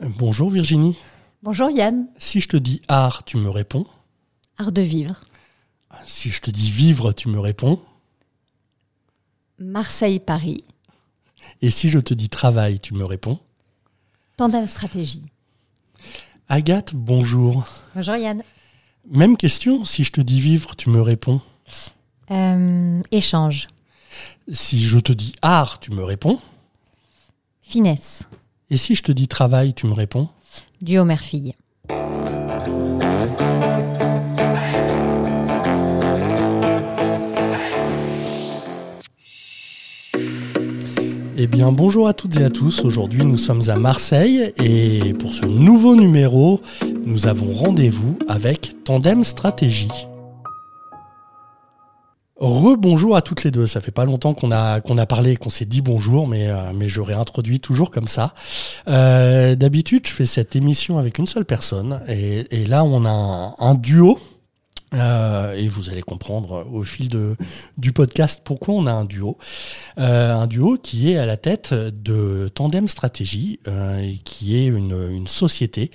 Bonjour Virginie. Bonjour Yann. Si je te dis art, tu me réponds Art de vivre. Si je te dis vivre, tu me réponds Marseille-Paris. Et si je te dis travail, tu me réponds Tandem stratégie. Agathe, bonjour. Bonjour Yann. Même question, si je te dis vivre, tu me réponds Euh, échange. Si je te dis art, tu me réponds Finesse. Et si je te dis travail, tu me réponds Duo mère-fille. Eh bien, bonjour à toutes et à tous. Aujourd'hui, nous sommes à Marseille et pour ce nouveau numéro, nous avons rendez-vous avec Tandem Stratégie. Rebonjour à toutes les deux. Ça fait pas longtemps qu'on a qu'on a parlé, qu'on s'est dit bonjour, mais euh, mais je réintroduis toujours comme ça. Euh, D'habitude, je fais cette émission avec une seule personne et, et là, on a un, un duo. Euh, et vous allez comprendre au fil de, du podcast pourquoi on a un duo. Euh, un duo qui est à la tête de Tandem Stratégie, euh, qui est une, société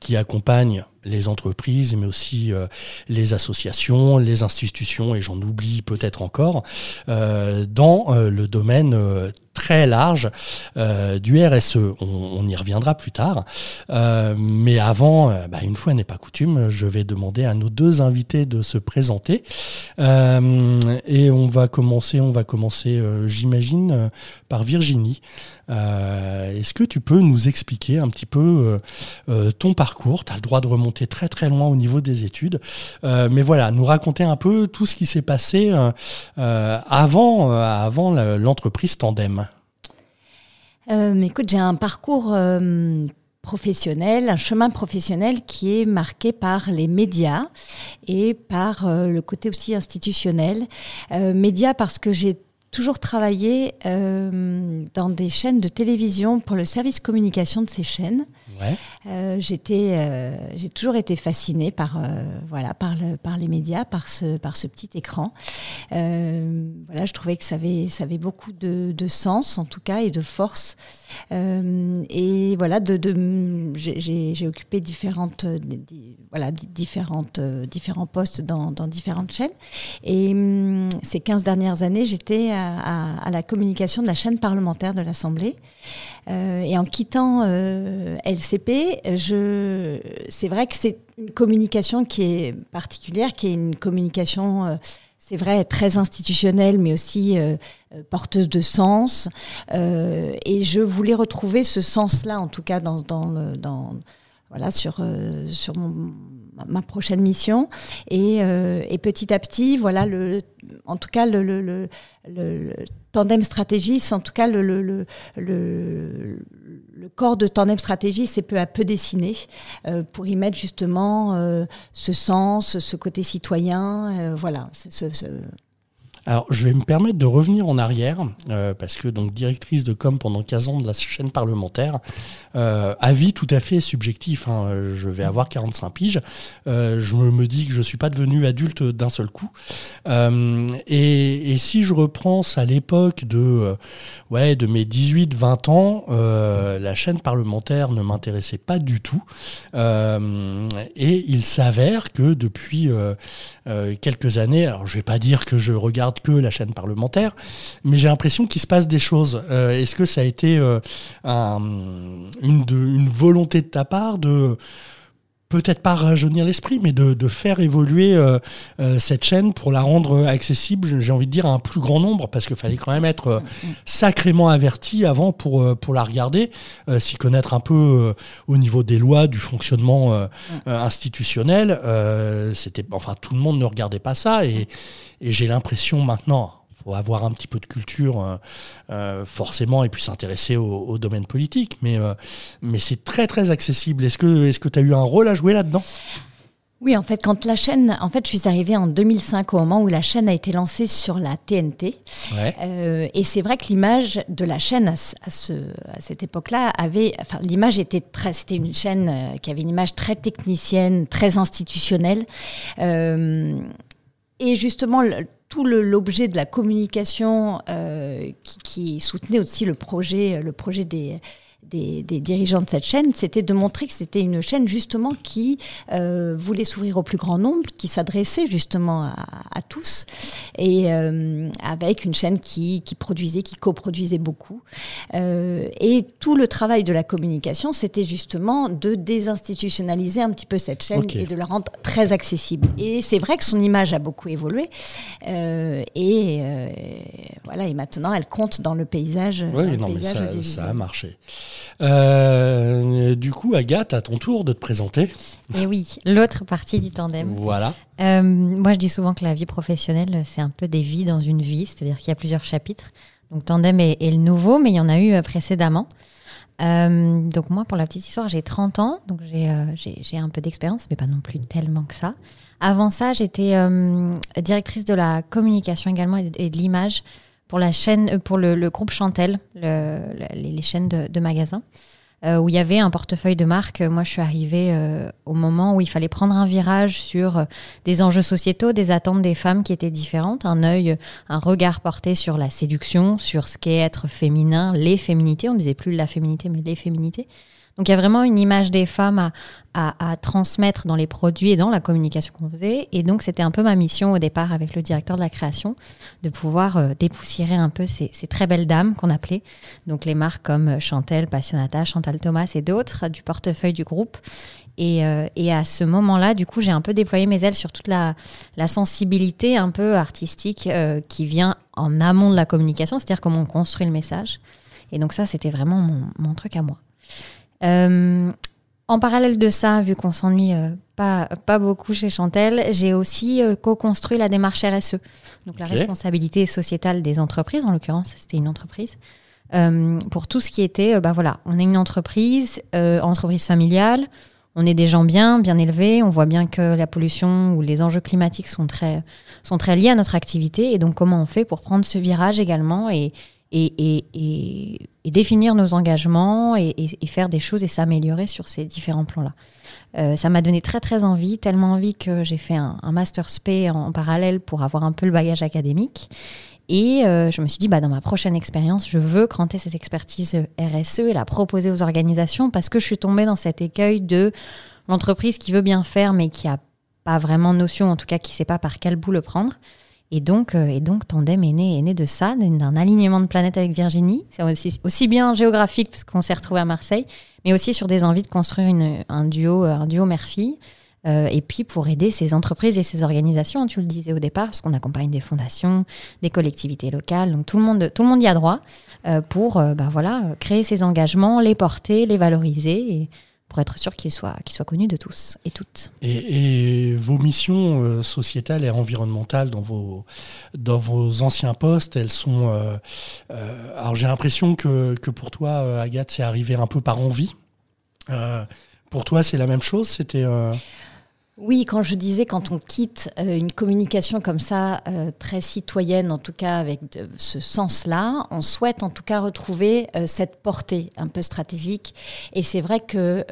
qui accompagne les entreprises, mais aussi les associations, les institutions, et j'en oublie peut-être encore, dans le domaine très large euh, du RSE. On, y reviendra plus tard. Euh, mais avant, euh, bah, une fois n'est pas coutume, je vais demander à nos deux invités de se présenter. Et on va commencer, on va commencer, j'imagine, par Virginie. Est-ce que tu peux nous expliquer un petit peu ton parcours? Tu as le droit de remonter très très loin au niveau des études. Mais voilà, nous raconter un peu tout ce qui s'est passé avant, l'entreprise Tandem. Euh, écoute, j'ai un parcours euh, professionnel, un chemin professionnel qui est marqué par les médias et par euh, le côté aussi institutionnel. Médias parce que j'ai toujours travaillé euh, dans des chaînes de télévision pour le service communication de ces chaînes. Ouais. Euh, j'étais, euh, j'ai toujours été fascinée par, voilà, par, le, par les médias, par ce, par ce petit écran. Voilà, je trouvais que ça avait, ça avait beaucoup de, de sens, en tout cas, et de force. Et voilà, de, de, j'ai- occupé différentes, di- voilà, di- différentes, différents postes dans, dans différentes chaînes. Et hum, ces 15 dernières années, j'étais à, la communication de la chaîne parlementaire de l'Assemblée. Euh, et en quittant euh, LCP, c'est vrai que c'est une communication qui est particulière, qui est une communication, euh, c'est vrai, très institutionnelle, mais aussi euh, porteuse de sens. Et je voulais retrouver ce sens-là, en tout cas, dans, voilà, sur, sur mon, ma- prochaine mission. Et, euh, et petit à petit, voilà, le, en tout cas, le, le, le, le- tandem en tout cas le, le, corps de tandem stratégie s'est peu à peu dessiné euh, pour y mettre justement euh, ce sens, ce côté citoyen. voilà. Alors, je vais me permettre de revenir en arrière, euh, parce que donc directrice de com pendant 15 ans de la chaîne parlementaire, euh, avis tout à fait subjectif, hein, je vais avoir 45 piges, euh, je me dis que je suis pas devenu adulte d'un seul coup. Et, si je reprends à l'époque de, ouais, de mes 18-20 ans, la chaîne parlementaire ne m'intéressait pas du tout. Et il s'avère que depuis quelques années, alors je vais pas dire que je regarde que la chaîne parlementaire, mais j'ai l'impression qu'il se passe des choses. Euh, Est-ce que ça a été euh, une volonté de ta part de peut-être pas rajeunir l'esprit, mais de, de faire évoluer euh, euh, cette chaîne pour la rendre accessible, j'ai envie de dire, à un plus grand nombre, parce qu'il fallait quand même être euh, sacrément averti avant pour, euh, pour la regarder, euh, s'y connaître un peu euh, au niveau des lois, du fonctionnement euh, euh, institutionnel. Euh, c'était, enfin, tout le monde ne regardait pas ça, et, et j'ai l'impression maintenant, faut avoir un petit peu de culture euh, euh, forcément et puis s'intéresser au, au domaine politique, mais, euh, mais c'est très très accessible. Est-ce que tu as eu un rôle à jouer là-dedans? Oui, en fait, quand la chaîne, en fait, je suis arrivée en 2005 au moment où la chaîne a été lancée sur la TNT. Ouais. Euh, et c'est vrai que l'image de la chaîne à, ce- à ce, à cette époque-là avait, enfin, l'image était très, c'était une chaîne qui avait une image très technicienne, très institutionnelle. Euh, et justement, le- tout l'objet de la communication euh, qui, qui soutenait aussi le projet, le projet des des, dirigeants de cette chaîne, c'était de montrer que c'était une chaîne justement qui euh, voulait s'ouvrir au plus grand nombre, qui s'adressait justement à, tous, et euh, avec une chaîne qui, qui, produisait, qui coproduisait beaucoup. Euh, et tout le travail de la communication, c'était justement de désinstitutionnaliser un petit peu cette chaîne et de la rendre très accessible. Et c'est vrai que son image a beaucoup évolué, et voilà, et maintenant elle compte dans le paysage. Oui, non, mais ça, ça a marché. Euh, du coup, Agathe, à ton tour de te présenter. Et eh oui, l'autre partie du tandem. Voilà. Euh, moi, je dis souvent que la vie professionnelle, c'est un peu des vies dans une vie, c'est-à-dire qu'il y a plusieurs chapitres. Donc, tandem est, le nouveau, mais il y en a eu euh, précédemment. donc moi, pour la petite histoire, j'ai 30 ans, donc j'ai un peu d'expérience, mais pas non plus tellement que ça. Avant ça, j'étais directrice de la communication également et de l'image pour la chaîne, euh, pour le, groupe Chantel, les, chaînes de, magasins, euh, où il y avait un portefeuille de marque. Moi, je suis arrivée euh, au moment où il fallait prendre un virage sur des enjeux sociétaux, des attentes des femmes qui étaient différentes, un œil, un regard porté sur la séduction, sur ce qu'est être féminin, les féminités. On disait plus la féminité, mais les féminités. Donc il y a vraiment une image des femmes à, transmettre dans les produits et dans la communication qu'on faisait. Et donc c'était un peu ma mission au départ avec le directeur de la création, de pouvoir euh, dépoussiérer un peu ces, très belles dames qu'on appelait. Donc les marques comme Chantel, Passionata, Chantal Thomas et d'autres du portefeuille du groupe. Et, euh, à ce moment-là, du coup, j'ai un peu déployé mes ailes sur toute la, sensibilité un peu artistique euh, qui vient en amont de la communication, c'est-à-dire comment on construit le message. Et donc ça, c'était vraiment mon truc à moi. Euh, en parallèle de ça, vu qu'on s'ennuie euh, pas, pas beaucoup chez Chantel, j'ai aussi euh, co-construit la démarche RSE, donc la responsabilité sociétale des entreprises, en l'occurrence, c'était une entreprise. pour tout ce qui était, bah voilà, on est une entreprise, entreprise familiale, on est des gens bien, bien élevés, on voit bien que la pollution ou les enjeux climatiques sont très, sont très liés à notre activité, et donc comment on fait pour prendre ce virage également et, et, définir nos engagements et, faire des choses et s'améliorer sur ces différents plans-là. Euh, ça m'a donné très très envie, tellement envie que j'ai fait un, master SP en, parallèle pour avoir un peu le bagage académique. Et euh, je me suis dit, bah, dans ma prochaine expérience, je veux cranter cette expertise RSE et la proposer aux organisations parce que je suis tombée dans cet écueil de l'entreprise qui veut bien faire mais qui a pas vraiment notion, en tout cas qui ne sait pas par quel bout le prendre. Et donc, euh, et donc Tandem est né, est né de ça, d'un alignement de planètes avec Virginie. Aussi, aussi bien géographique, puisqu'on s'est retrouvé à Marseille, mais aussi sur des envies de construire un duo, un duo mère-fille. Euh, et puis pour aider ces entreprises et ces organisations, tu le disais au départ, parce qu'on accompagne des fondations, des collectivités locales, donc tout le monde, tout le monde y a droit euh, pour bah, voilà, créer ces engagements, les porter, les valoriser. Pour être sûr qu'il soit, qu'il soit connu de tous et toutes. Et, vos missions euh, sociétales et environnementales dans vos, dans vos anciens postes, elles sont... Euh, euh, alors j'ai l'impression que, que, pour toi, Agathe, c'est arrivé un peu par envie. pour toi, c'est la même chose? C'était... Oui, quand je disais quand on quitte euh, une communication comme ça, euh, très citoyenne en tout cas avec ce sens-là, on souhaite en tout cas retrouver euh, cette portée un peu stratégique. Et c'est vrai que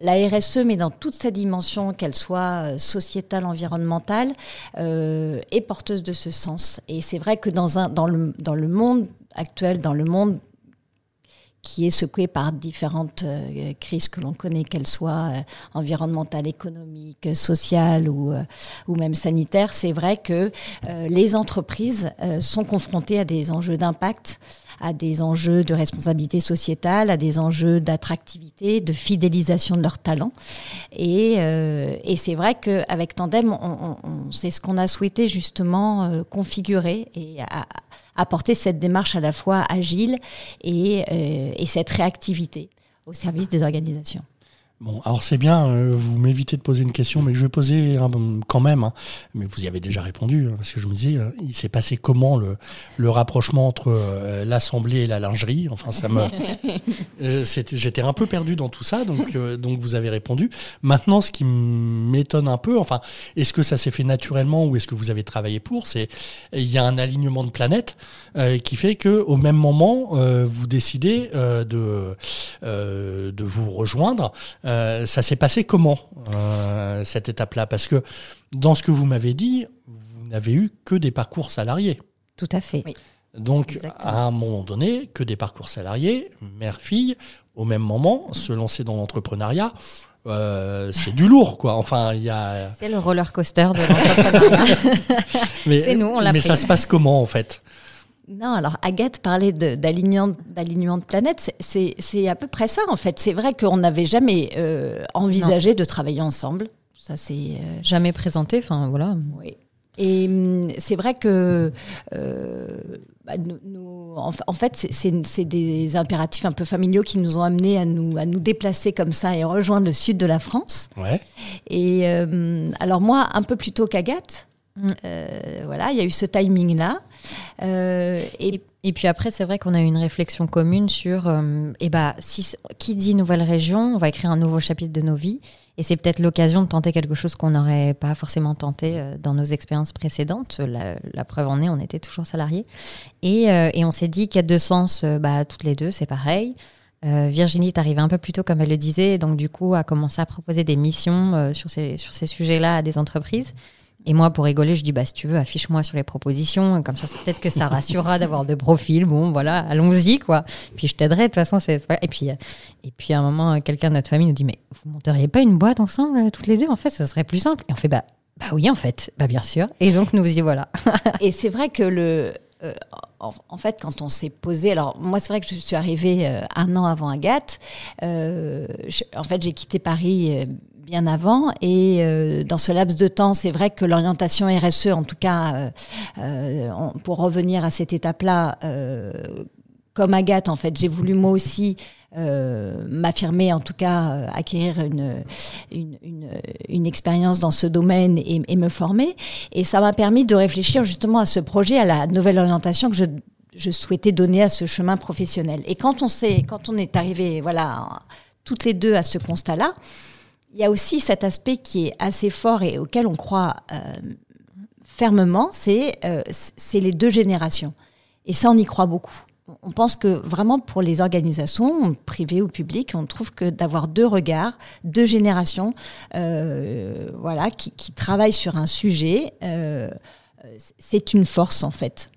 la RSE, mais dans toute sa dimension, qu'elle soit sociétale, environnementale, est porteuse de ce sens. Et c'est vrai que dans, un, dans, le, dans le monde actuel, dans le monde qui est secoué par différentes euh, crises que l'on connaît, qu'elles soient euh, environnementales, économiques, sociales ou, euh, ou même sanitaires, c'est vrai que les entreprises sont confrontées à des enjeux d'impact à des enjeux de responsabilité sociétale, à des enjeux d'attractivité, de fidélisation de leurs talents. Et, c'est vrai qu'avec Tandem, c'est ce qu'on a souhaité justement configurer et à, apporter cette démarche à la fois agile et, euh, et cette réactivité au service des organisations. Bon, alors c'est bien, euh, vous m'évitez de poser une question, mais je vais poser quand même. Hein. mais vous y avez déjà répondu, hein, parce que je me disais, euh, il s'est passé comment le, le rapprochement entre euh, l'assemblée et la lingerie? Enfin, ça me, j'étais un peu perdu dans tout ça, donc donc vous avez répondu. Maintenant, ce qui m'étonne un peu, enfin, est-ce que ça s'est fait naturellement ou est-ce que vous avez travaillé pour? C'est il y a un alignement de planètes qui fait que au même moment, vous décidez de de vous rejoindre. Euh, ça s'est passé comment, euh, cette étape-là? Parce que dans ce que vous m'avez dit, vous n'avez eu que des parcours salariés. Tout à fait. Donc, à un moment donné, que des parcours salariés, mère-fille, au même moment, se lancer dans l'entrepreneuriat, euh, c'est du lourd, quoi. Enfin, il y a. C'est le roller coaster de l'entrepreneuriat. c'est nous, on l'a Mais ça se passe comment, en fait? Non, alors Agathe parlait d'alignement de, planètes, c'est à peu près ça en fait. C'est vrai qu'on n'avait jamais euh, envisagé de travailler ensemble. Ça c'est euh, jamais présenté. Enfin voilà. Oui. Et hum, c'est vrai que bah, en, fait, c'est des impératifs un peu familiaux qui nous ont amenés à nous, à nous déplacer comme ça et rejoindre le sud de la France. Ouais. Et euh, alors moi, un peu plus tôt qu'Agathe, mm. euh, voilà, il y a eu ce timing-là. Euh, et, et, puis après, c'est vrai qu'on a eu une réflexion commune sur, et eh bah, si, qui dit nouvelle région, on va écrire un nouveau chapitre de nos vies. Et c'est peut-être l'occasion de tenter quelque chose qu'on n'aurait pas forcément tenté euh, dans nos expériences précédentes. La, preuve en est, on était toujours salariés. Et, euh, et on s'est dit quête de sens, euh, bah, toutes les deux, c'est pareil. Virginie est arrivée un peu plus tôt, comme elle le disait, donc du coup a commencé à proposer des missions sur ces, sur ces sujets-là à des entreprises. Et moi, pour rigoler, je dis, bah, si tu veux, affiche-moi sur les propositions. Comme ça, peut-être que ça rassurera d'avoir de profils. Bon, voilà, allons-y, quoi. Puis je t'aiderai, de toute façon. Et, puis, et puis, à un moment, quelqu'un de notre famille nous dit, mais vous monteriez pas une boîte ensemble, euh, toutes les deux? En fait, ça serait plus simple. Et on fait, bah, bah oui, en fait, bah, bien sûr. Et donc, nous y voilà. et c'est vrai que le. Euh, en, fait, quand on s'est posé, alors moi c'est vrai que je suis arrivée euh, un an avant Agathe. en fait, j'ai quitté Paris bien avant. Et euh, dans ce laps de temps, c'est vrai que l'orientation RSE, en tout cas, euh, euh, pour revenir à cette étape-là, comme Agathe, en fait, j'ai voulu moi aussi m'affirmer, en tout cas, acquérir une, une, une, expérience dans ce domaine et, et me former. Et ça m'a permis de réfléchir justement à ce projet, à la nouvelle orientation que je, je souhaitais donner à ce chemin professionnel. Et quand on, quand on est arrivé, voilà, toutes les deux à ce constat-là, il y a aussi cet aspect qui est assez fort et auquel on croit euh, fermement, euh, c'est les deux générations. Et ça, on y croit beaucoup. On pense que vraiment pour les organisations, privées ou publiques, on trouve que d'avoir deux regards, deux générations, euh, voilà, qui, qui, travaillent sur un sujet, c'est une force en fait.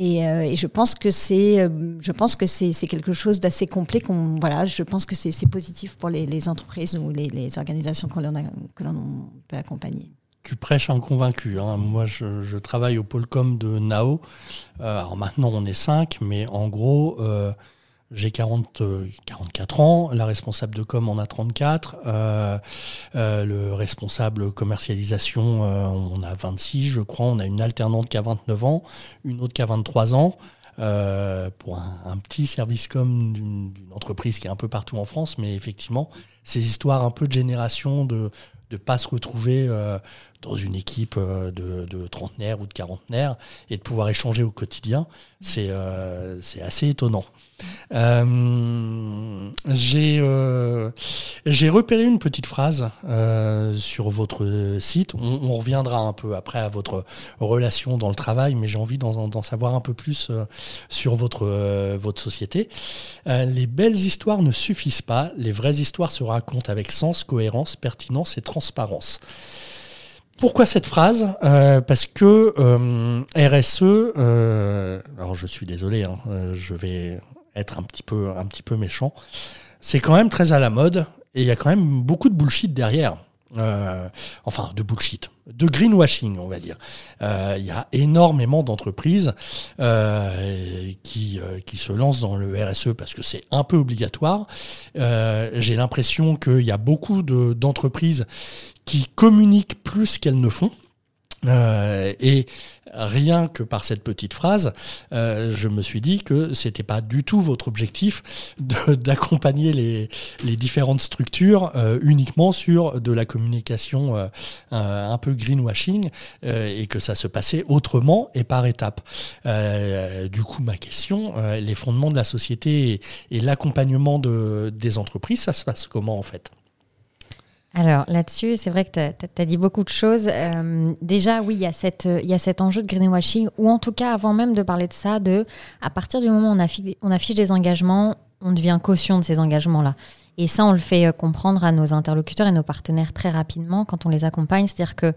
Euh, et, je pense que c'est, euh, je pense que c'est, quelque chose d'assez complet. Qu'on, voilà, je pense que c'est, positif pour les, entreprises ou les, organisations que l'on, que l'on peut accompagner. Tu prêches un convaincu. Hein. Moi, je, travaille au pôle com de Nao. Euh, alors maintenant, on est cinq, mais en gros, j'ai 40, 44 euh, ans, la responsable de com en a 34, euh, euh, le responsable commercialisation, on a 26, je crois, on a une alternante qui a 29 ans, une autre qui a 23 ans. pour un, petit service com d'une entreprise qui est un peu partout en France, mais effectivement, ces histoires un peu de génération, de ne pas se retrouver dans une équipe de, de, trentenaires ou de quarantenaires et de pouvoir échanger au quotidien, c'est assez étonnant. Euh, euh, j'ai repéré une petite phrase euh, sur votre site. On, reviendra un peu après à votre relation dans le travail, mais j'ai envie d'en savoir un peu plus sur votre, votre société. les belles histoires ne suffisent pas. Les vraies histoires se racontent avec sens, cohérence, pertinence et transparence. Pourquoi cette phrase? Parce que RSE, alors je suis désolé, hein, je vais être un petit peu, méchant, c'est quand même très à la mode et il y a quand même beaucoup de bullshit derrière. Euh, enfin, de bullshit, de greenwashing, on va dire. Euh, il y a énormément d'entreprises euh, qui se lancent dans le RSE parce que c'est un peu obligatoire. J'ai l'impression qu'il y a beaucoup d'entreprises qui communiquent plus qu'elles ne font. Euh, et rien que par cette petite phrase, euh, je me suis dit que c'était pas du tout votre objectif d'accompagner les, les, différentes structures euh, uniquement sur de la communication un peu greenwashing et que ça se passait autrement et par étapes. du coup, ma question, les fondements de la société et, et l'accompagnement de, des entreprises, ça se passe comment en fait? Alors là-dessus, c'est vrai que tu as, dit beaucoup de choses. Euh, déjà, oui, il y, a cette, il y a cet enjeu de greenwashing, ou en tout cas, avant même de parler de ça, de à partir du moment où on affiche, on affiche des engagements, on devient caution de ces engagements-là. Et ça, on le fait euh, comprendre à nos interlocuteurs et nos partenaires très rapidement quand on les accompagne. C'est-à-dire que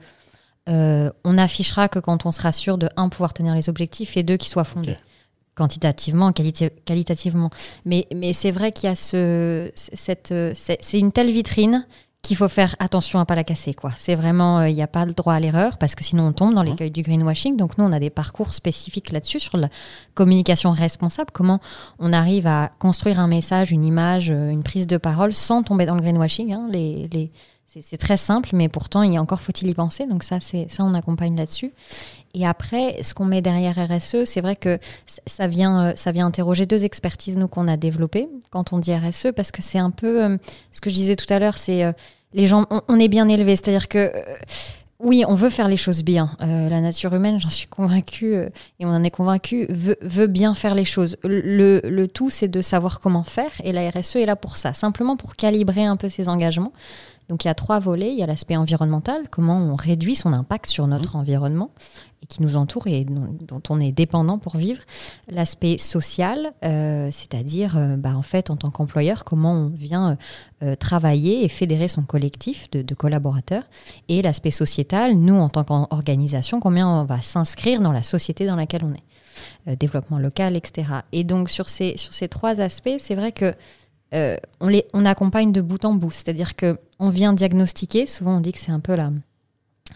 euh, on affichera que quand on sera sûr de un pouvoir tenir les objectifs et deux qu'ils soient fondés. quantitativement, qualitativement. Mais, mais c'est vrai qu'il y a ce, cette, c'est une telle vitrine qu'il faut faire attention à pas la casser. quoi. C'est vraiment, il n'y a pas le droit à l'erreur parce que sinon on tombe dans l'écueil du greenwashing. Donc nous, on a des parcours spécifiques là-dessus sur la communication responsable. Comment on arrive à construire un message, une image, une prise de parole sans tomber dans le greenwashing. Hein. Les, les, c'est très simple, mais pourtant, il y a encore faut-il y penser. Donc ça, c'est ça, on accompagne là-dessus. Et après, ce qu'on met derrière RSE, c'est vrai que ça vient, euh, ça vient interroger deux expertises nous qu'on a développées quand on dit RSE, parce que c'est un peu euh, ce que je disais tout à l'heure, c'est euh, les gens, on, est bien élevé, c'est-à-dire que oui, on veut faire les choses bien. la nature humaine, j'en suis convaincue, et on en est convaincu, veut, bien faire les choses. Le, le tout, c'est de savoir comment faire, et la RSE est là pour ça, simplement pour calibrer un peu ses engagements. Donc il y a trois volets. Il y a l'aspect environnemental, comment on réduit son impact sur notre mmh. environnement qui nous entoure et dont on est dépendant pour vivre. L'aspect social, euh, c'est-à-dire euh, bah, en fait en tant qu'employeur, comment on vient euh, travailler et fédérer son collectif de, collaborateurs. Et l'aspect sociétal, nous en tant qu'organisation, combien on va s'inscrire dans la société dans laquelle on est. développement local, etc. Et donc sur ces, sur ces trois aspects, c'est vrai que on, les, on accompagne de bout en bout. C'est-à-dire que on vient diagnostiquer. Souvent, on dit que c'est un peu la,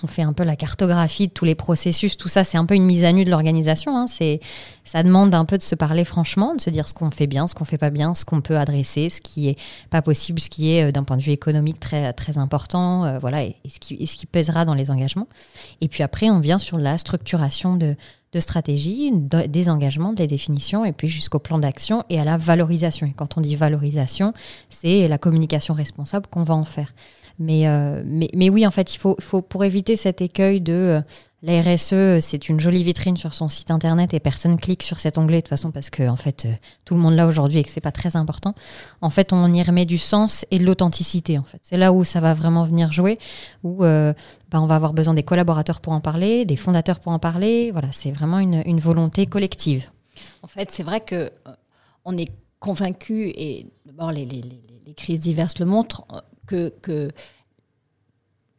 on fait un peu la cartographie de tous les processus. Tout ça, c'est un peu une mise à nu de l'organisation. Hein. C'est, ça demande un peu de se parler franchement, de se dire ce qu'on fait bien, ce qu'on fait pas bien, ce qu'on peut adresser, ce qui est pas possible, ce qui est euh, d'un point de vue économique très très important, euh, voilà, et, ce qui, pèsera dans les engagements. Et puis après, on vient sur la structuration de de stratégie, des engagements, des définitions, et puis jusqu'au plan d'action et à la valorisation. Et quand on dit valorisation, c'est la communication responsable qu'on va en faire. Mais, euh, mais, mais, oui, en fait, il faut, faut pour éviter cet écueil de euh, la RSE, c'est une jolie vitrine sur son site internet et personne clique sur cet onglet de toute façon parce que en fait, euh, tout le monde l'a aujourd'hui et que c'est pas très important. En fait, on y remet du sens et de l'authenticité. En fait, c'est là où ça va vraiment venir jouer, où bah, on va avoir besoin des collaborateurs pour en parler, des fondateurs pour en parler. Voilà, c'est vraiment une, une, volonté collective. En fait, c'est vrai que on est convaincu et d'abord les, les, les, crises diverses le montrent que,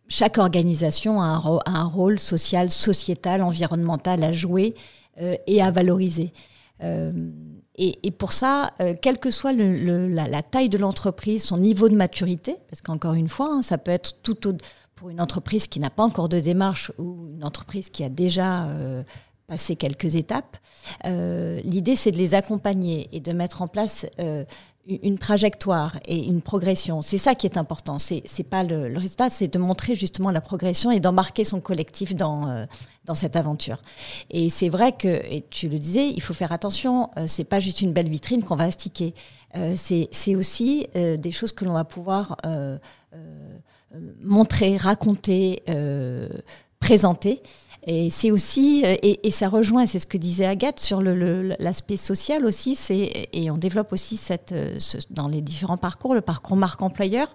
chaque organisation a un, rôle social, sociétal, environnemental à jouer euh, et à valoriser. Euh, et, pour ça, euh, quelle que soit la, taille de l'entreprise, son niveau de maturité, parce qu'encore une fois, hein, ça peut être tout pour une entreprise qui n'a pas encore de démarche ou une entreprise qui a déjà passé quelques étapes, l'idée c'est de les accompagner et de mettre en place une trajectoire et une progression. C'est ça qui est important. C'est c'est pas le, le résultat, c'est de montrer justement la progression et d'embarquer son collectif dans euh, dans cette aventure. Et c'est vrai que, et tu le disais, il faut faire attention. Euh, c'est pas juste une belle vitrine qu'on va astiquer. Euh, c'est aussi euh, des choses que l'on va pouvoir montrer, raconter, présenter. Et c'est aussi, euh, et, ça rejoint, c'est ce que disait Agathe sur l'aspect social aussi, et on développe aussi cette, euh, dans les différents parcours, le parcours marque employeur,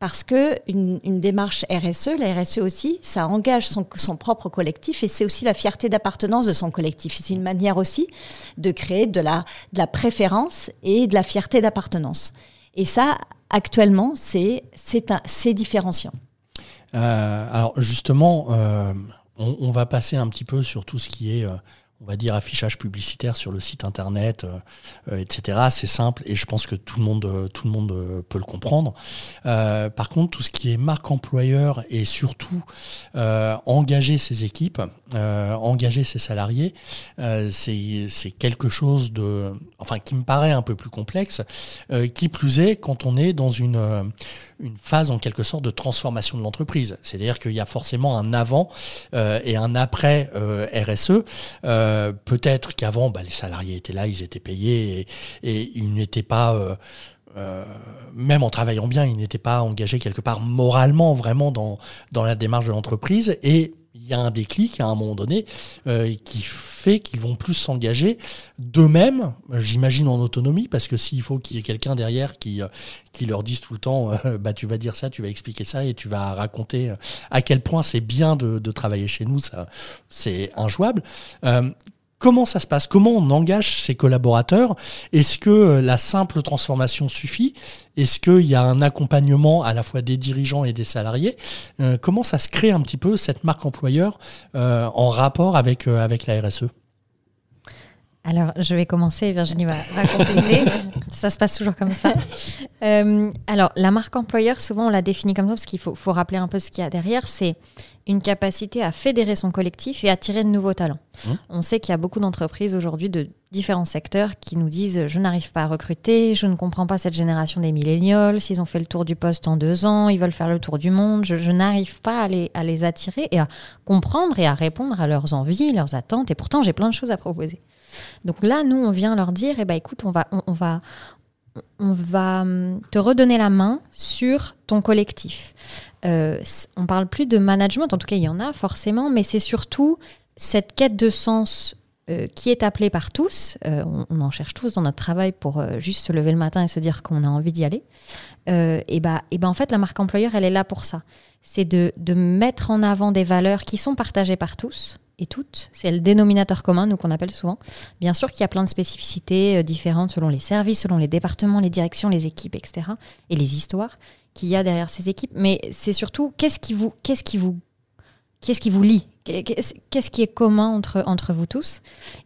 parce que une, démarche RSE, la RSE aussi, ça engage son, propre collectif et c'est aussi la fierté d'appartenance de son collectif. C'est une manière aussi de créer de la, préférence et de la fierté d'appartenance. Et ça, actuellement, c'est différenciant. Euh, alors justement, on, va passer un petit peu sur tout ce qui est, euh, on va dire, affichage publicitaire sur le site internet, euh, euh, etc. C'est simple et je pense que tout le monde, tout le monde peut le comprendre. par contre, tout ce qui est marque employeur et surtout engager ses équipes, engager ses salariés, c'est quelque chose de, enfin, qui me paraît un peu plus complexe. qui plus est, quand on est dans une une phase en quelque sorte de transformation de l'entreprise. C'est-à-dire qu'il y a forcément un avant euh, et un après euh, RSE. Euh, peut-être qu'avant, bah, les salariés étaient là, ils étaient payés et, ils n'étaient pas... Même en travaillant bien, ils n'étaient pas engagés quelque part moralement vraiment dans, dans la démarche de l'entreprise. Et y a un déclic à un moment donné euh, qui fait qu'ils vont plus s'engager d'eux-mêmes, j'imagine en autonomie, parce que s'il faut qu'il y ait quelqu'un derrière qui, euh, qui leur dise tout le temps, euh, bah, tu vas dire ça, tu vas expliquer ça et tu vas raconter à quel point c'est bien de, de, travailler chez nous, ça, c'est injouable. Comment ça se passe? Comment on engage ses collaborateurs? Est-ce que euh, la simple transformation suffit? Est-ce qu'il y a un accompagnement à la fois des dirigeants et des salariés? Euh, Comment ça se crée un petit peu cette marque employeur euh, en rapport avec, avec la RSE Alors, je vais commencer, Virginie va, va compléter. ça se passe toujours comme ça. Euh, alors, la marque employeur, souvent, on la définit comme ça parce qu'il faut, faut, rappeler un peu ce qu'il y a derrière. C'est une capacité à fédérer son collectif et attirer de nouveaux talents. Mmh. On sait qu'il y a beaucoup d'entreprises aujourd'hui de différents secteurs qui nous disent je n'arrive pas à recruter, je ne comprends pas cette génération des millénials, s'ils ont fait le tour du poste en deux ans, ils veulent faire le tour du monde, je, je n'arrive pas à les, à les attirer et à comprendre et à répondre à leurs envies, leurs attentes. Et pourtant, j'ai plein de choses à proposer. Donc là, nous, on vient leur dire, eh ben, écoute, on va, on, va, on va hum, te redonner la main sur ton collectif. Euh, on parle plus de management, en tout cas, il y en a forcément, mais c'est surtout cette quête de sens euh, qui est appelée par tous. Euh, on, en cherche tous dans notre travail pour euh, juste se lever le matin et se dire qu'on a envie d'y aller. et bah, et ben en fait, la marque employeur, elle est là pour ça. C'est de mettre en avant des valeurs qui sont partagées par tous et toutes. C'est le dénominateur commun, nous qu'on appelle souvent. Bien sûr qu'il y a plein de spécificités euh, différentes selon les services, selon les départements, les directions, les équipes, etc. Et les histoires qu'il y a derrière ces équipes. Mais c'est surtout qu'est-ce qui vous, qu'est-ce qui vous, qu'est-ce qui vous lie? Qu'est-ce qui est commun entre, entre vous tous?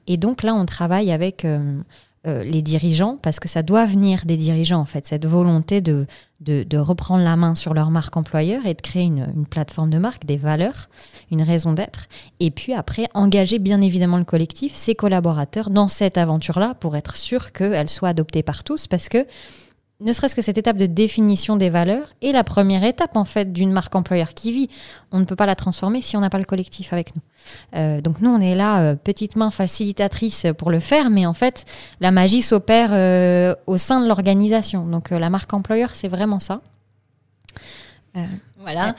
Et donc là, on travaille avec euh, euh, les dirigeants, parce que ça doit venir des dirigeants, en fait, cette volonté de, de, reprendre la main sur leur marque employeur et de créer une, une plateforme de marque, des valeurs, une raison d'être. Et puis après, engager bien évidemment le collectif, ses collaborateurs, dans cette aventure-là, pour être sûr qu'elle soit adoptée par tous, parce que ne serait-ce que cette étape de définition des valeurs est la première étape en fait d'une marque employeur qui vit. On ne peut pas la transformer si on n'a pas le collectif avec nous. Euh, donc nous, on est là, euh, petite main facilitatrice pour le faire, mais en fait, la magie s'opère euh, au sein de l'organisation. Donc la marque employeur, c'est vraiment ça. Voilà,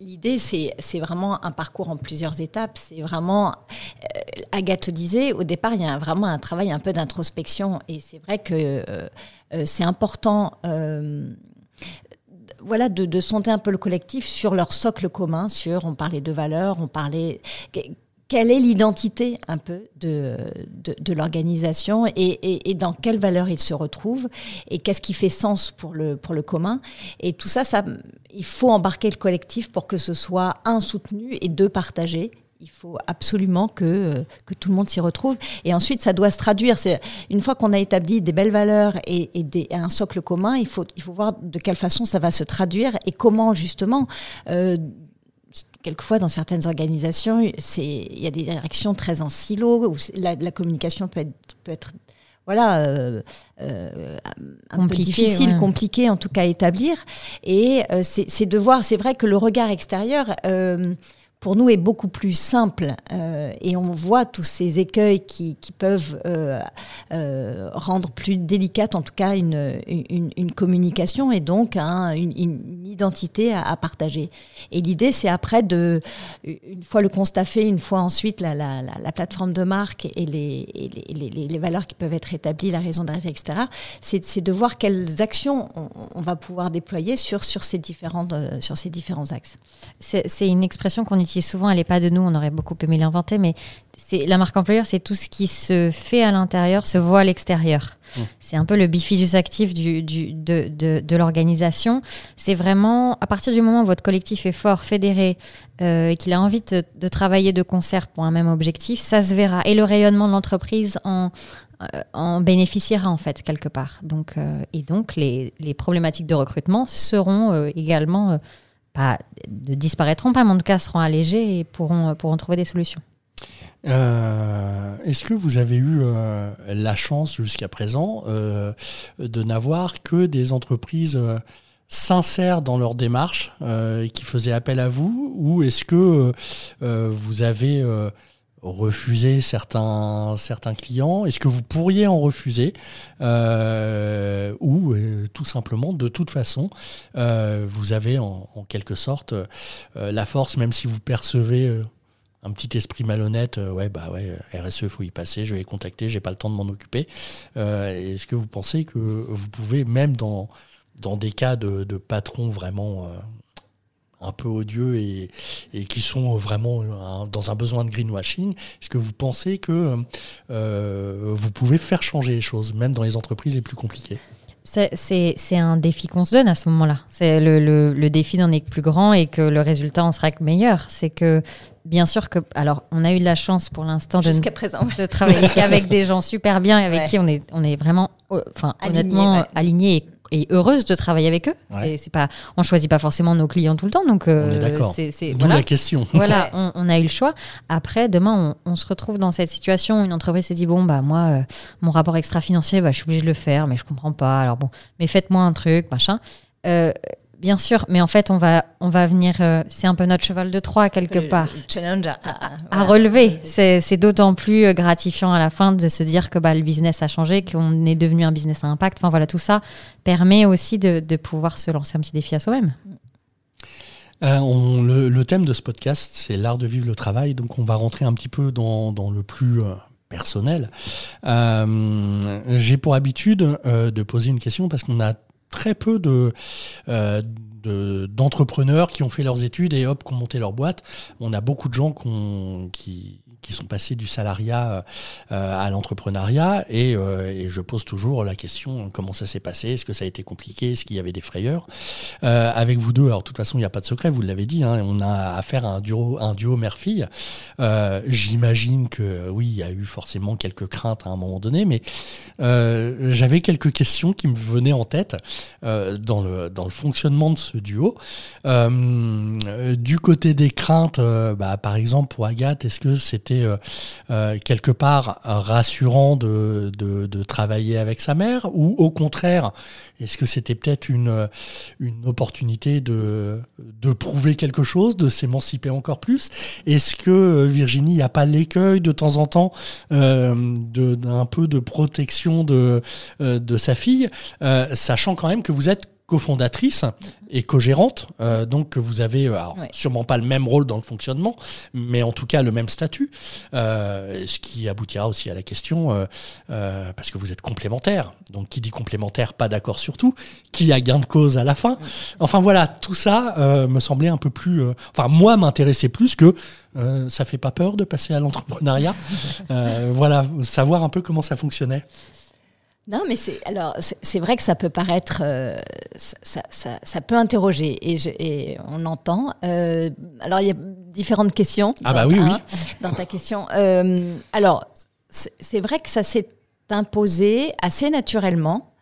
l'idée c'est vraiment un parcours en plusieurs étapes. C'est vraiment, Agathe disait, au départ il y a vraiment un travail un peu d'introspection. Et c'est vrai que euh, c'est important euh, voilà, de, de sonder un peu le collectif sur leur socle commun, sur, on parlait de valeurs, on parlait, quelle est l'identité un peu de, de, l'organisation et, et, dans quelles valeurs ils se retrouvent et qu'est-ce qui fait sens pour le, pour le commun. Et tout ça, ça, il faut embarquer le collectif pour que ce soit un soutenu et deux partagé il faut absolument que, euh, que tout le monde s'y retrouve. Et ensuite, ça doit se traduire. C'est une fois qu'on a établi des belles valeurs et, et, des, un socle commun, il faut, il faut voir de quelle façon ça va se traduire et comment justement. Euh, quelquefois, dans certaines organisations, il y a des directions très en silo où la, la communication peut être, peut être voilà, euh, euh, un peu difficile, compliqué en tout cas à établir. Et euh, c'est de voir, c'est vrai que le regard extérieur, euh, pour nous est beaucoup plus simple euh, et on voit tous ces écueils qui, peuvent euh, euh, rendre plus délicate en tout cas une, une, communication et donc hein, une, identité à, partager. Et l'idée c'est après de, une fois le constat fait, une fois ensuite la, la, la, la plateforme de marque et, les, et les, les, les, valeurs qui peuvent être établies, la raison d'être, etc., c'est de voir quelles actions on, on, va pouvoir déployer sur, sur, ces, différentes, sur ces différents axes. C'est une expression qu'on utilise souvent, elle n'est pas de nous, on aurait beaucoup aimé l'inventer, mais c'est la marque employeur, c'est tout ce qui se fait à l'intérieur se voit à l'extérieur. Mmh. C'est un peu le bifidus actif du, du, de, de, de l'organisation. C'est vraiment, à partir du moment où votre collectif est fort, fédéré, euh, et qu'il a envie de, de, travailler de concert pour un même objectif, ça se verra. Et le rayonnement de l'entreprise en, euh, en bénéficiera en fait quelque part. Donc, euh, et donc les, les, problématiques de recrutement seront également pas, ne disparaîtront pas, mais en tout cas seront allégés et pourront, pourront trouver des solutions. Euh, Est-ce que vous avez eu euh, la chance jusqu'à présent euh, de n'avoir que des entreprises euh, sincères dans leur démarche euh, qui faisaient appel à vous ou est-ce que vous avez refuser certains, clients? Est-ce que vous pourriez en refuser euh, Ou euh, tout simplement, de toute façon, euh, vous avez en, quelque sorte la force, même si vous percevez un petit esprit malhonnête, ouais, bah ouais, RSE, faut y passer, je vais les contacter, j'ai pas le temps de m'en occuper. Est-ce que vous pensez que vous pouvez, même dans, dans des cas de, de patrons vraiment un peu odieux et, et qui sont vraiment euh, dans un besoin de greenwashing. Est-ce que vous pensez que euh, vous pouvez faire changer les choses, même dans les entreprises les plus compliquées? C'est un défi qu'on se donne à ce moment-là. C'est le, le, le, défi n'en est que plus grand et que le résultat en sera que meilleur. C'est que bien sûr que alors on a eu de la chance pour l'instant de, présent, de travailler avec des gens super bien et avec qui on est on est vraiment euh, enfin honnêtement ouais. alignés et et heureuse de travailler avec eux. Ouais. C'est pas, on choisit pas forcément nos clients tout le temps, donc euh, c'est voilà. la question. Voilà, on, on, a eu le choix. Après, demain, on, on, se retrouve dans cette situation où une entreprise s'est dit bon bah moi, euh, mon rapport extra-financier, bah, je suis obligée de le faire, mais je comprends pas. Alors bon, mais faites-moi un truc, machin. Euh, Bien sûr, mais en fait, on va, on va venir. Euh, c'est un peu notre cheval de Troie quelque part. Challenge à, à, à relever. C'est d'autant plus euh, gratifiant à la fin de se dire que bah, le business a changé, qu'on est devenu un business à impact. Enfin voilà, tout ça permet aussi de, de pouvoir se lancer un petit défi à soi-même. Euh, on, le, le, thème de ce podcast, c'est l'art de vivre le travail. Donc, on va rentrer un petit peu dans, dans le plus euh, personnel. Euh, J'ai pour habitude de poser une question parce qu'on a très peu de, euh, d'entrepreneurs qui ont fait leurs études et hop, qui ont monté leur boîte. On a beaucoup de gens qui, qui sont passés du salariat euh, à l'entrepreneuriat et, euh, et, je pose toujours la question comment ça s'est passé? Est-ce que ça a été compliqué? Est-ce qu'il y avait des frayeurs? Euh, Avec vous deux, alors de toute façon, il n'y a pas de secret, vous l'avez dit, hein, on a affaire à un duo, un duo mère-fille. Euh, j'imagine que oui, il y a eu forcément quelques craintes à un moment donné, mais euh, j'avais quelques questions qui me venaient en tête dans, le, dans le fonctionnement de ce duo. du côté des craintes, bah, par exemple pour Agathe, est-ce que c'était euh, euh, quelque part rassurant de, travailler avec sa mère ou au contraire, est-ce que c'était peut-être une, opportunité de, prouver quelque chose, de s'émanciper encore plus? Est-ce que euh, Virginie, il n'y a pas l'écueil de temps en temps d'un peu de protection de, sa fille, sachant quand même que vous êtes cofondatrice et co-gérante, euh, donc vous avez alors, ouais. sûrement pas le même rôle dans le fonctionnement, mais en tout cas le même statut, euh, ce qui aboutira aussi à la question, euh, euh parce que vous êtes complémentaires, donc qui dit complémentaire, pas d'accord sur tout, qui a gain de cause à la fin. Enfin voilà, tout ça euh, me semblait un peu plus, euh, enfin moi m'intéressait plus que ça fait pas peur de passer à l'entrepreneuriat. voilà, savoir un peu comment ça fonctionnait. Non, mais c'est alors c'est vrai que ça peut paraître, euh, ça, ça, ça, peut interroger et, je, et on entend. Euh, alors il y a différentes questions. Ah bah oui, oui. Dans ta question. Euh, alors c'est vrai que ça s'est imposé assez naturellement.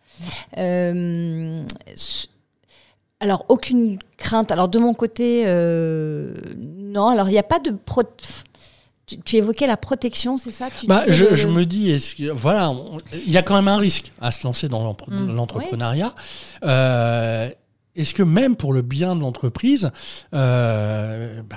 Alors aucune crainte. Alors de mon côté, non. Alors il n'y a pas de pro tu, tu, évoquais la protection, c'est ça? Tu bah, je, le... je, me dis, est-ce que, voilà, il y a quand même un risque à se lancer dans l'entrepreneuriat. Mmh. Oui. Euh, est-ce que même pour le bien de l'entreprise, euh, bah,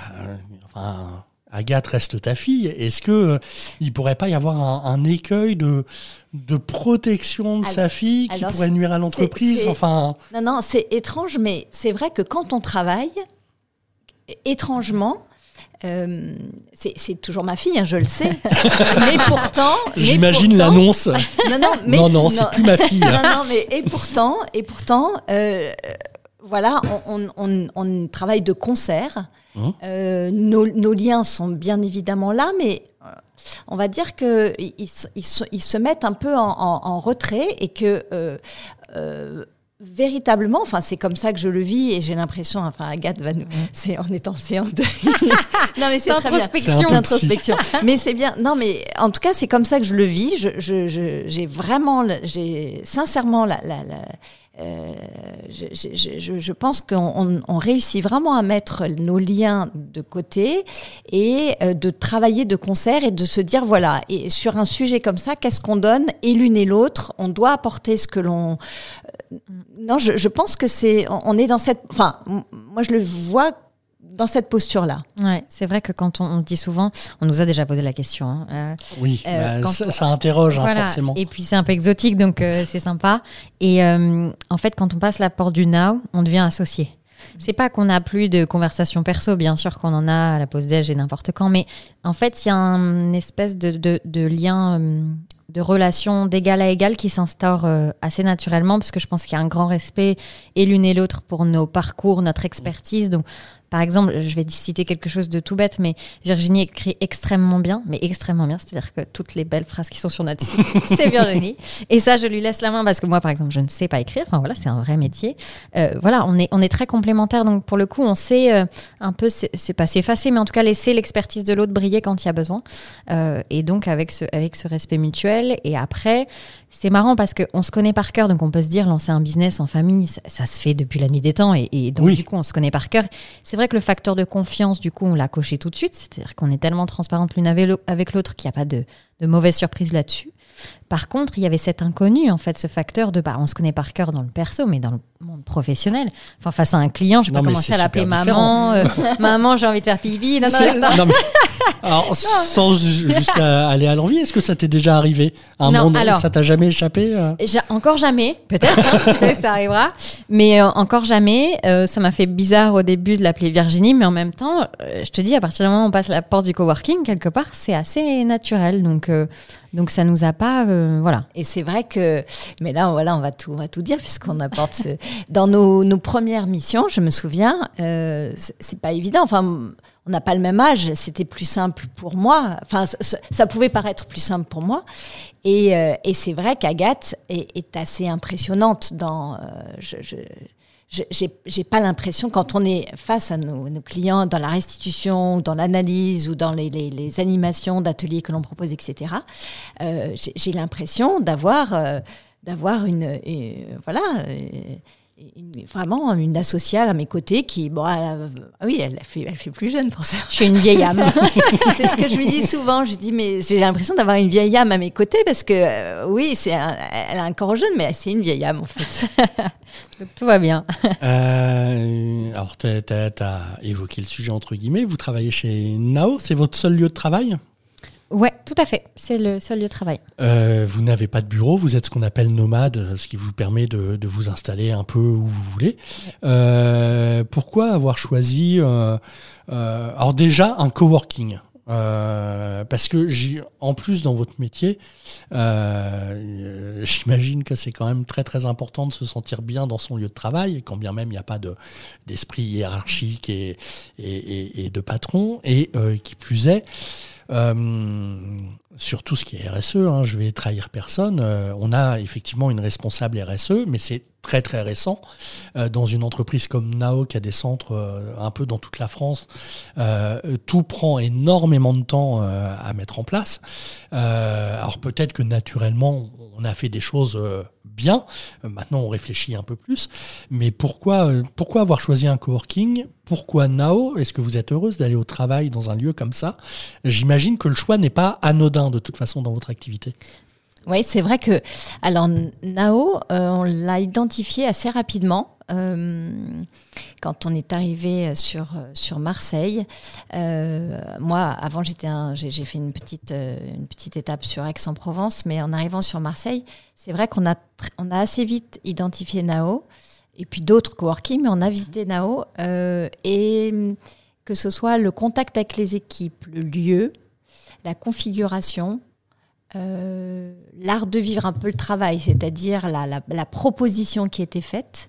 enfin, Agathe reste ta fille, est-ce que euh, il pourrait pas y avoir un, un écueil de de protection de alors, sa fille qui pourrait nuire à l'entreprise? Enfin, non, non, c'est étrange, mais c'est vrai que quand on travaille, étrangement, euh, c'est toujours ma fille, hein, je le sais. mais pourtant. J'imagine l'annonce. Non, non, mais, non, non, c'est plus ma fille. non, non, mais et pourtant, et pourtant, euh, voilà, on, on, on, travaille de concert. Hum. Euh, nos, nos, liens sont bien évidemment là, mais on va dire que ils, ils, ils, se mettent un peu en, en, en retrait et que euh, euh, véritablement, enfin c'est comme ça que je le vis et j'ai l'impression, enfin Agathe va nous, c'est en étant séance de, non mais c'est introspection, introspection, mais c'est bien, non mais en tout cas c'est comme ça que je le vis, je, je, je j'ai vraiment, j'ai sincèrement la, la, la euh, je, je, je, pense qu'on on réussit vraiment à mettre nos liens de côté et euh, de travailler de concert et de se dire voilà et sur un sujet comme ça qu'est-ce qu'on donne? Et l'une et l'autre on doit apporter ce que l'on non je, je pense que c'est on est dans cette enfin moi je le vois dans cette posture-là. Ouais, c'est vrai que quand on, on, dit souvent, on nous a déjà posé la question. Hein, euh, oui, euh, bah, ça, ça, interroge hein, forcément. Et puis c'est un peu exotique, donc euh, c'est sympa. Et euh, en fait, quand on passe la porte du now, on devient associé. C'est pas qu'on n'a plus de conversation perso, bien sûr qu'on en a à la pause déj et n'importe quand, mais en fait, il y a un espèce de, de, de lien euh, de relation d'égal à égal qui s'instaure euh, assez naturellement parce que je pense qu'il y a un grand respect et l'une et l'autre pour nos parcours, notre expertise. Donc Par exemple, je vais citer quelque chose de tout bête, mais Virginie écrit extrêmement bien, mais extrêmement bien. C'est-à-dire que toutes les belles phrases qui sont sur notre site, c'est Virginie. Et ça, je lui laisse la main parce que moi, par exemple, je ne sais pas écrire. Enfin voilà, c'est un vrai métier. Euh, voilà, on est, on est très complémentaires. Donc pour le coup, on sait euh, un peu, c'est pas s'effacer, mais en tout cas laisser l'expertise de l'autre briller quand il y a besoin. Euh, et donc avec ce, avec ce respect mutuel. Et après, c'est marrant parce qu'on se connaît par cœur, donc on peut se dire lancer un business en famille, ça, se fait depuis la nuit des temps, et, donc du coup on se connaît par cœur. C'est vrai que le facteur de confiance, du coup, on l'a coché tout de suite, c'est-à-dire qu'on est tellement transparente l'une avec l'autre qu'il n'y a pas de, de mauvaise surprise là-dessus. Par contre, il y avait cet inconnu, en fait, ce facteur de, bah, on se connaît par cœur dans le perso, mais dans le monde professionnel. Enfin, face à un client, je vais pas commencer à l'appeler maman. Euh, maman, j'ai envie de faire pipi. Non, non, non, alors, sans jusqu'à aller à l'envie, est-ce que ça t'est déjà arrivé un non, alors, Ça t'a jamais échappé euh? Encore jamais, peut-être, hein, peut ça arrivera. Mais euh, encore jamais. ça m'a fait bizarre au début de l'appeler Virginie, mais en même temps, je te dis, à partir du moment où on passe la porte du coworking, quelque part, c'est assez naturel. Donc, donc ça nous a pas, euh, voilà. Et c'est vrai que, mais là, voilà, on va tout, on va tout dire puisqu'on apporte dans nos, nos, premières missions. Je me souviens, euh, c'est pas évident. Enfin, on n'a pas le même âge. C'était plus simple pour moi. Enfin, ça, pouvait paraître plus simple pour moi. Et, euh, et c'est vrai qu'Agathe est, assez impressionnante dans. J'ai pas l'impression, quand on est face à nos, clients dans la restitution, dans l'analyse ou dans les, les, les animations d'ateliers que l'on propose, etc., euh, j'ai l'impression d'avoir euh, d'avoir une, euh, voilà vraiment une associée à mes côtés qui, bon, ah oui, elle fait, elle fait plus jeune pour ça. Je suis une vieille âme. c'est ce que je lui dis souvent. Je dis, mais j'ai l'impression d'avoir une vieille âme à mes côtés parce que, euh, oui, c'est elle a un corps jeune, mais c'est une vieille âme en fait. Donc tout va bien. Euh, alors, tu as, évoqué le sujet entre guillemets. Vous travaillez chez Nao, c'est votre seul lieu de travail? Ouais, tout à fait. C'est le seul lieu de travail. Euh, vous n'avez pas de bureau, vous êtes ce qu'on appelle nomade, ce qui vous permet de, vous installer un peu où vous voulez. Euh, pourquoi avoir choisi, euh, alors déjà, un coworking parce que en plus dans votre métier, j'imagine que c'est quand même très très important de se sentir bien dans son lieu de travail, quand bien même il n'y a pas d'esprit hiérarchique et, et, et, de patron, et qui plus est, sur tout ce qui est RSE, hein, je vais trahir personne. Euh, on a effectivement une responsable RSE, mais c'est très très récent. Euh, dans une entreprise comme Nao qui a des centres un peu dans toute la France, tout prend énormément de temps à mettre en place. alors peut-être que naturellement on a fait des choses bien. Euh, maintenant, on réfléchit un peu plus. Mais pourquoi, euh, pourquoi avoir choisi un coworking? Pourquoi Nao? Est-ce que vous êtes heureuse d'aller au travail dans un lieu comme ça? J'imagine que le choix n'est pas anodin de toute façon dans votre activité. Oui, c'est vrai que alors Nao, euh, on l'a identifié assez rapidement. Euh, quand on est arrivé sur, sur Marseille, euh, moi, avant, j'étais j'ai fait une petite, une petite étape sur Aix-en-Provence, mais en arrivant sur Marseille, c'est vrai qu'on a, on a assez vite identifié Nao, et puis d'autres coworking, mais on a visité Nao, et que ce soit le contact avec les équipes, le lieu, la configuration, euh, l'art de vivre un peu le travail, c'est-à-dire la, la, proposition qui était faite.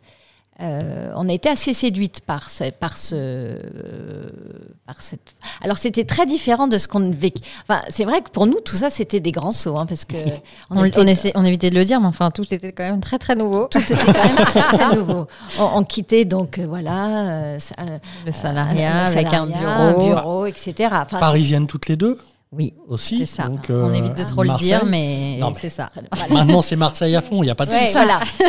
Euh, on a été assez séduite par ce, par ce, par cette. Alors c'était très différent de ce qu'on vécu. Enfin, c'est vrai que pour nous tout ça c'était des grands sauts, hein, parce que on, on, on, évitait de le dire, mais enfin tout était quand même très très nouveau. Tout était quand même très très nouveau. On, quittait donc euh, voilà le salariat, avec un bureau, un bureau, etc. Parisienne toutes les deux. Oui, aussi. C'est ça. on évite de trop le dire, mais, c'est ça. Maintenant, c'est Marseille à fond, il n'y a pas de souci.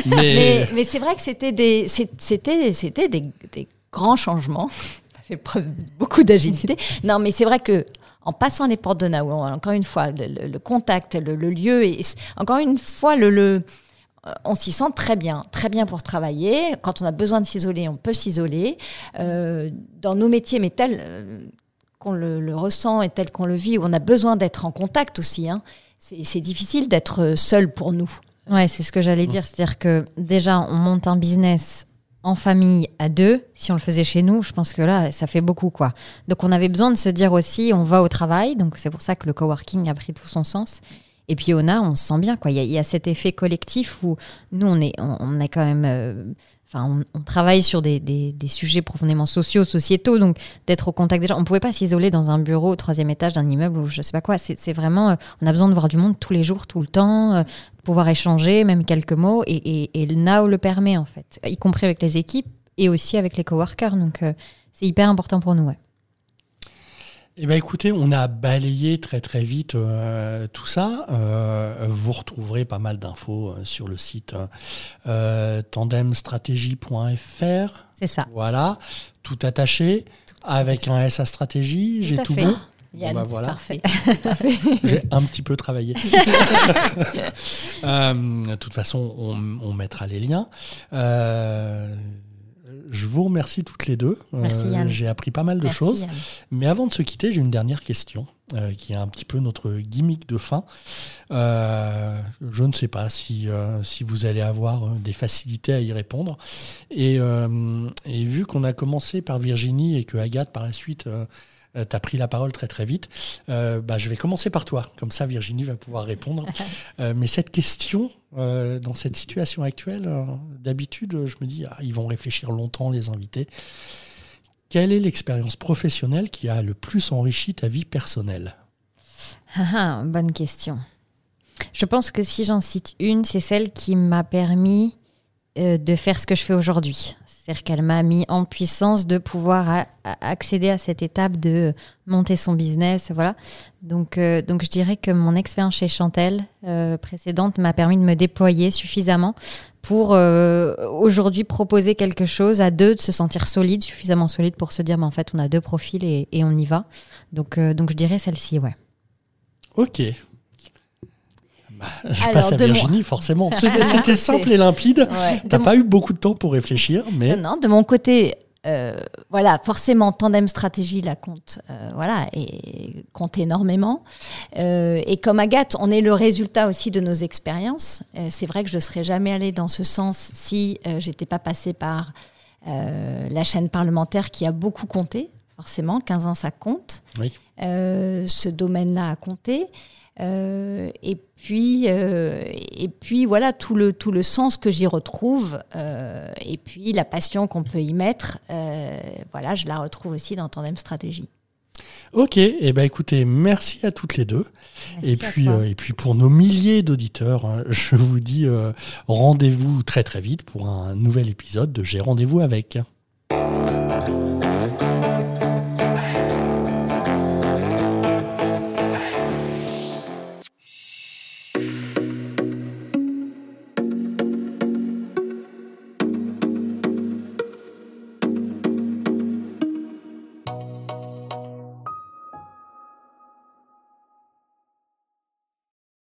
Mais, mais, c'est vrai que c'était des, c'était, c'était des, des, grands changements. Ça fait preuve beaucoup d'agilité. non, mais c'est vrai que en passant les portes de Nao, encore une fois, le, contact, le, lieu, et encore une fois, le, le euh, on s'y sent très bien, très bien pour travailler. Quand on a besoin de s'isoler, on peut s'isoler. Euh, dans nos métiers, mais tel, euh, qu'on le, ressent et tel qu'on le vit, on a besoin d'être en contact aussi. Hein. C'est difficile d'être seul pour nous. Ouais, c'est ce que j'allais dire. C'est-à-dire que déjà, on monte un business en famille à deux. Si on le faisait chez nous, je pense que là, ça fait beaucoup, quoi. Donc, on avait besoin de se dire aussi, on va au travail. Donc, c'est pour ça que le coworking a pris tout son sens. Et puis on a, on se sent bien, quoi. Il y, a cet effet collectif où nous, on est, on, quand même. Euh, on, travaille sur des, des, sujets profondément sociaux, sociétaux, donc d'être au contact des gens. On ne pouvait pas s'isoler dans un bureau au troisième étage d'un immeuble ou je sais pas quoi. C'est vraiment, euh, on a besoin de voir du monde tous les jours, tout le temps, euh, pouvoir échanger, même quelques mots. Et, et, le Now le permet en fait, y compris avec les équipes et aussi avec les coworkers. Donc c'est hyper important pour nous. Ouais. Eh bien, écoutez, on a balayé très très vite euh, tout ça. Euh, vous retrouverez pas mal d'infos euh, sur le site tandemstratégie.fr. C'est ça. Voilà, tout attaché, avec un S à stratégie. J'ai tout, bon. Yann, bah, voilà. parfait. J'ai un petit peu travaillé. de toute façon, on, on mettra les liens. Je vous remercie toutes les deux. Euh, j'ai appris pas mal de choses. Mais avant de se quitter, j'ai une dernière question euh, qui est un petit peu notre gimmick de fin. Euh, je ne sais pas si, si vous allez avoir des facilités à y répondre. Et, et vu qu'on a commencé par Virginie et que Agathe par la suite euh, tu as pris la parole très très vite. Euh, bah, je vais commencer par toi, comme ça Virginie va pouvoir répondre. Euh, mais cette question, dans cette situation actuelle, d'habitude, je me dis, ah, ils vont réfléchir longtemps, les invités. Quelle est l'expérience professionnelle qui a le plus enrichi ta vie personnelle? Ah, ah, Bonne question. Je pense que si j'en cite une, c'est celle qui m'a permis de faire ce que je fais aujourd'hui. C'est-à-dire qu'elle m'a mis en puissance de pouvoir accéder à cette étape de monter son business. Voilà. Donc, euh, donc je dirais que mon expérience chez Chantel euh, précédente m'a permis de me déployer suffisamment pour euh, aujourd'hui proposer quelque chose à deux, de se sentir solide, suffisamment solide pour se dire, mais en fait, on a deux profils et, on y va. Donc, donc je dirais celle-ci, ouais. Ok, bah, je passe à Virginie, forcément. C'était simple et limpide. Tu T'as pas eu beaucoup de temps pour réfléchir, mais. Non, de mon côté, euh, voilà, forcément, tandem stratégie la compte, euh, voilà, et compte énormément. Euh, et comme Agathe, on est le résultat aussi de nos expériences. c'est vrai que je serais jamais allée dans ce sens si j'étais pas passée par la chaîne parlementaire qui a beaucoup compté. Forcément, 15 ans, ça compte. Oui. ce domaine-là a compté. Et puis, euh, et puis voilà tout le tout le sens que j'y retrouve, euh, et puis la passion qu'on peut y mettre. voilà, je la retrouve aussi dans Tandem Stratégie. Ok, et eh ben écoutez, merci à toutes les deux. et puis, et puis pour nos milliers d'auditeurs, hein, je vous dis rendez-vous très très vite pour un nouvel épisode de J'ai rendez-vous avec.